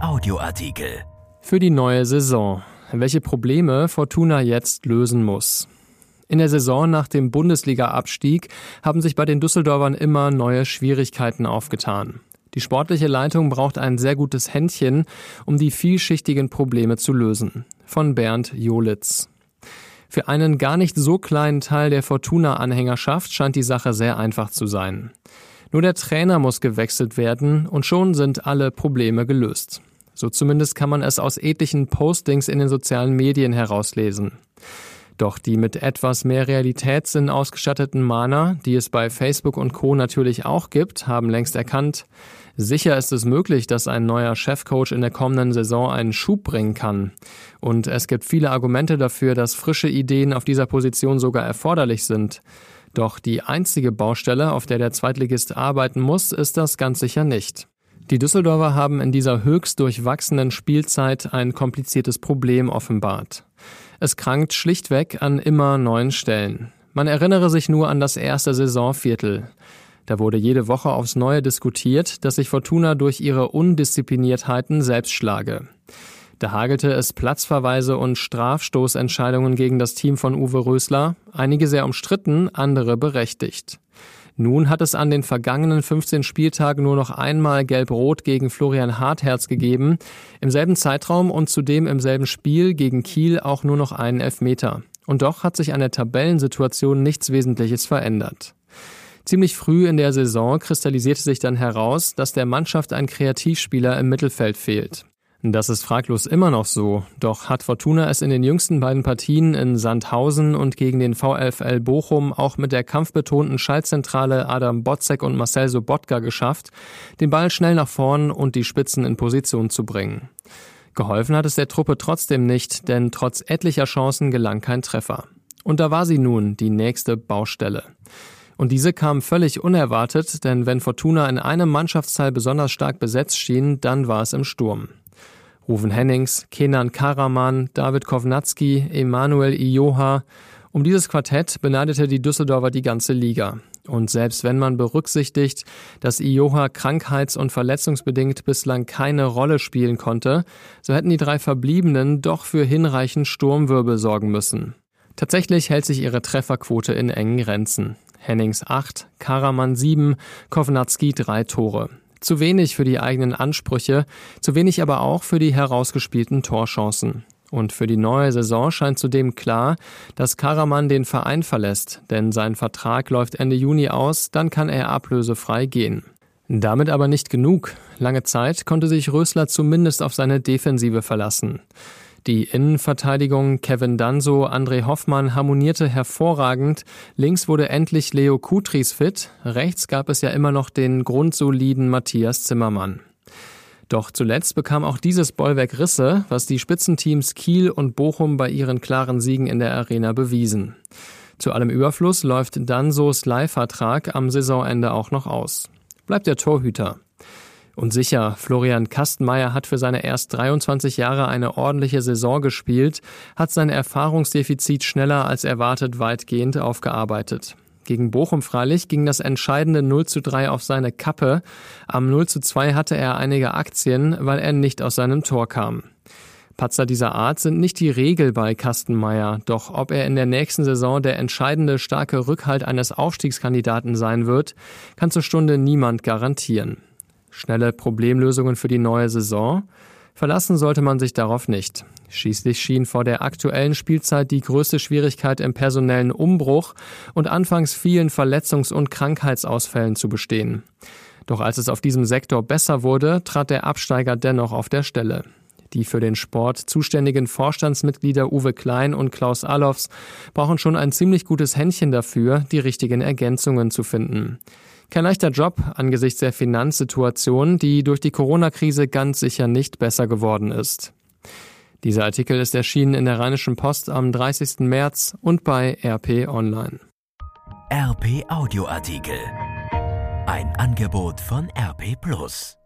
Audioartikel. Für die neue Saison. Welche Probleme Fortuna jetzt lösen muss. In der Saison nach dem Bundesliga-Abstieg haben sich bei den Düsseldorfern immer neue Schwierigkeiten aufgetan. Die sportliche Leitung braucht ein sehr gutes Händchen, um die vielschichtigen Probleme zu lösen. Von Bernd Jolitz. Für einen gar nicht so kleinen Teil der Fortuna-Anhängerschaft scheint die Sache sehr einfach zu sein. Nur der Trainer muss gewechselt werden und schon sind alle Probleme gelöst. So zumindest kann man es aus etlichen Postings in den sozialen Medien herauslesen. Doch die mit etwas mehr Realitätssinn ausgestatteten Mahner, die es bei Facebook und Co. natürlich auch gibt, haben längst erkannt, sicher ist es möglich, dass ein neuer Chefcoach in der kommenden Saison einen Schub bringen kann. Und es gibt viele Argumente dafür, dass frische Ideen auf dieser Position sogar erforderlich sind. Doch die einzige Baustelle, auf der der Zweitligist arbeiten muss, ist das ganz sicher nicht. Die Düsseldorfer haben in dieser höchst durchwachsenen Spielzeit ein kompliziertes Problem offenbart. Es krankt schlichtweg an immer neuen Stellen. Man erinnere sich nur an das erste Saisonviertel. Da wurde jede Woche aufs Neue diskutiert, dass sich Fortuna durch ihre Undiszipliniertheiten selbst schlage. Da hagelte es Platzverweise und Strafstoßentscheidungen gegen das Team von Uwe Rösler, einige sehr umstritten, andere berechtigt. Nun hat es an den vergangenen 15 Spieltagen nur noch einmal Gelb-Rot gegen Florian Hartherz gegeben, im selben Zeitraum und zudem im selben Spiel gegen Kiel auch nur noch einen Elfmeter. Und doch hat sich an der Tabellensituation nichts Wesentliches verändert. Ziemlich früh in der Saison kristallisierte sich dann heraus, dass der Mannschaft ein Kreativspieler im Mittelfeld fehlt. Das ist fraglos immer noch so, doch hat Fortuna es in den jüngsten beiden Partien in Sandhausen und gegen den VfL Bochum auch mit der kampfbetonten Schaltzentrale Adam Botzek und Marcel Sobotka geschafft, den Ball schnell nach vorn und die Spitzen in Position zu bringen. Geholfen hat es der Truppe trotzdem nicht, denn trotz etlicher Chancen gelang kein Treffer. Und da war sie nun, die nächste Baustelle. Und diese kam völlig unerwartet, denn wenn Fortuna in einem Mannschaftsteil besonders stark besetzt schien, dann war es im Sturm. Ruven Hennings, Kenan Karaman, David Kovnatski, Emanuel Ioha. Um dieses Quartett beneidete die Düsseldorfer die ganze Liga. Und selbst wenn man berücksichtigt, dass Ioha krankheits- und verletzungsbedingt bislang keine Rolle spielen konnte, so hätten die drei Verbliebenen doch für hinreichend Sturmwirbel sorgen müssen. Tatsächlich hält sich ihre Trefferquote in engen Grenzen. Hennings 8, Karaman 7, Kovnatski 3 Tore. Zu wenig für die eigenen Ansprüche, zu wenig aber auch für die herausgespielten Torchancen. Und für die neue Saison scheint zudem klar, dass Karaman den Verein verlässt, denn sein Vertrag läuft Ende Juni aus, dann kann er ablösefrei gehen. Damit aber nicht genug. Lange Zeit konnte sich Rösler zumindest auf seine Defensive verlassen. Die Innenverteidigung Kevin Danso, André Hoffmann harmonierte hervorragend. Links wurde endlich Leo Kutris fit. Rechts gab es ja immer noch den grundsoliden Matthias Zimmermann. Doch zuletzt bekam auch dieses Bollwerk Risse, was die Spitzenteams Kiel und Bochum bei ihren klaren Siegen in der Arena bewiesen. Zu allem Überfluss läuft Dansos Leihvertrag am Saisonende auch noch aus. Bleibt der Torhüter. Und sicher, Florian Kastenmeier hat für seine erst 23 Jahre eine ordentliche Saison gespielt, hat sein Erfahrungsdefizit schneller als erwartet weitgehend aufgearbeitet. Gegen Bochum freilich ging das entscheidende 0 zu 3 auf seine Kappe. Am 0 zu 2 hatte er einige Aktien, weil er nicht aus seinem Tor kam. Patzer dieser Art sind nicht die Regel bei Kastenmeier, doch ob er in der nächsten Saison der entscheidende starke Rückhalt eines Aufstiegskandidaten sein wird, kann zur Stunde niemand garantieren. Schnelle Problemlösungen für die neue Saison? Verlassen sollte man sich darauf nicht. Schließlich schien vor der aktuellen Spielzeit die größte Schwierigkeit im personellen Umbruch und anfangs vielen Verletzungs- und Krankheitsausfällen zu bestehen. Doch als es auf diesem Sektor besser wurde, trat der Absteiger dennoch auf der Stelle. Die für den Sport zuständigen Vorstandsmitglieder Uwe Klein und Klaus Allofs brauchen schon ein ziemlich gutes Händchen dafür, die richtigen Ergänzungen zu finden. Kein leichter Job angesichts der Finanzsituation, die durch die Corona-Krise ganz sicher nicht besser geworden ist. Dieser Artikel ist erschienen in der Rheinischen Post am 30. März und bei RP Online. RP Audioartikel. Ein Angebot von RP Plus.